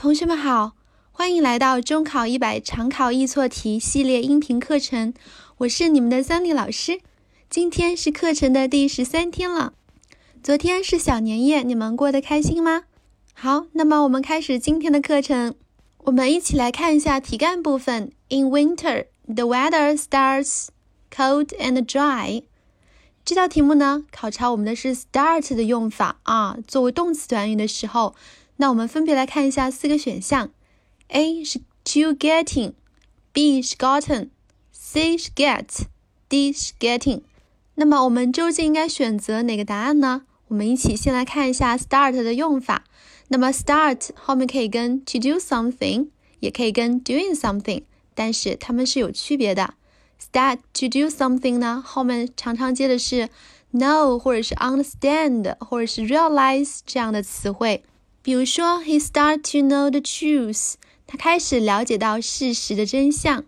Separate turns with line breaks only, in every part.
同学们好，欢迎来到中考一百常考易错题系列音频课程。我是你们的 Sunny 老师。今天是课程的第十三天了。昨天是小年夜，你们过得开心吗？好，那么我们开始今天的课程。我们一起来看一下题干部分。In winter, the weather starts cold and dry。这道题目呢，考察我们的是 start 的用法啊，作为动词短语的时候。那我们分别来看一下四个选项：A 是 to getting，B 是 gotten，C 是 get，D 是 getting。那么我们究竟应该选择哪个答案呢？我们一起先来看一下 start 的用法。那么 start 后面可以跟 to do something，也可以跟 doing something，但是它们是有区别的。start to do something 呢，后面常常接的是 know 或者是 understand 或者是 realize 这样的词汇。比如说，he start to know the truth，他开始了解到事实的真相。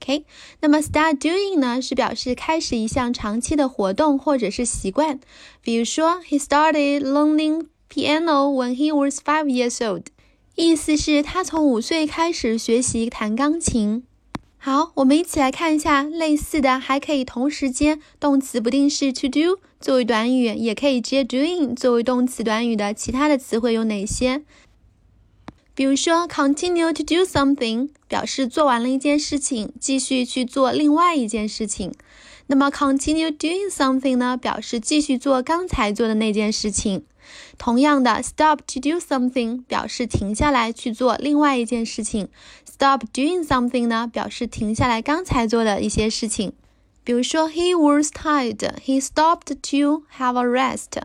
OK，那么 start doing 呢，是表示开始一项长期的活动或者是习惯。比如说，he started learning piano when he was five years old，意思是他从五岁开始学习弹钢琴。好，我们一起来看一下类似的，还可以同时间动词不定式 to do 作为短语，也可以接 doing 作为动词短语的其他的词汇有哪些？比如说，continue to do something 表示做完了一件事情，继续去做另外一件事情。那么，continue doing something 呢，表示继续做刚才做的那件事情。同样的，stop to do something 表示停下来去做另外一件事情。stop doing something 呢，表示停下来刚才做的一些事情。比如说，He was tired. He stopped to have a rest.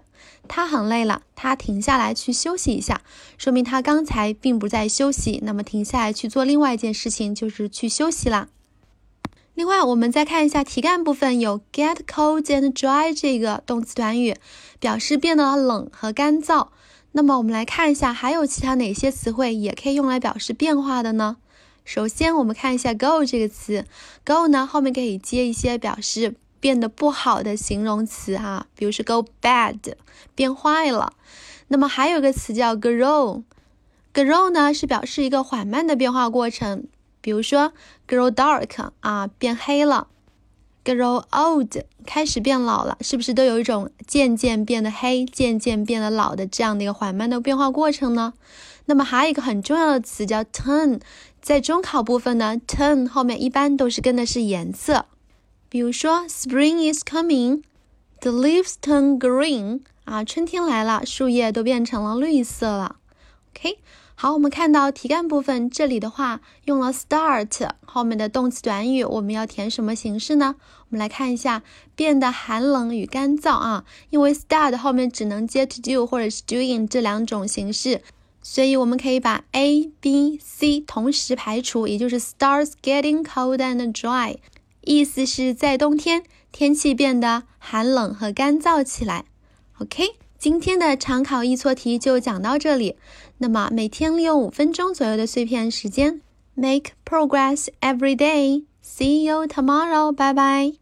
他很累了，他停下来去休息一下，说明他刚才并不在休息。那么停下来去做另外一件事情，就是去休息啦。另外，我们再看一下题干部分，有 get cold and dry 这个动词短语，表示变得冷和干燥。那么我们来看一下，还有其他哪些词汇也可以用来表示变化的呢？首先，我们看一下 go 这个词，go 呢后面可以接一些表示变得不好的形容词啊，比如说 go bad，变坏了。那么还有个词叫 grow，grow 呢是表示一个缓慢的变化过程。比如说，grow dark 啊，变黑了；grow old 开始变老了，是不是都有一种渐渐变得黑、渐渐变得老的这样的一个缓慢的变化过程呢？那么还有一个很重要的词叫 turn，在中考部分呢，turn 后面一般都是跟的是颜色。比如说，spring is coming，the leaves turn green 啊，春天来了，树叶都变成了绿色了。OK。好，我们看到题干部分，这里的话用了 start 后面的动词短语，我们要填什么形式呢？我们来看一下，变得寒冷与干燥啊，因为 start 后面只能接 to do 或者是 doing 这两种形式，所以我们可以把 A、B、C 同时排除，也就是 starts getting cold and dry，意思是在冬天天气变得寒冷和干燥起来。OK。今天的常考易错题就讲到这里。那么每天利用五分钟左右的碎片时间，make progress every day。See you tomorrow. 拜拜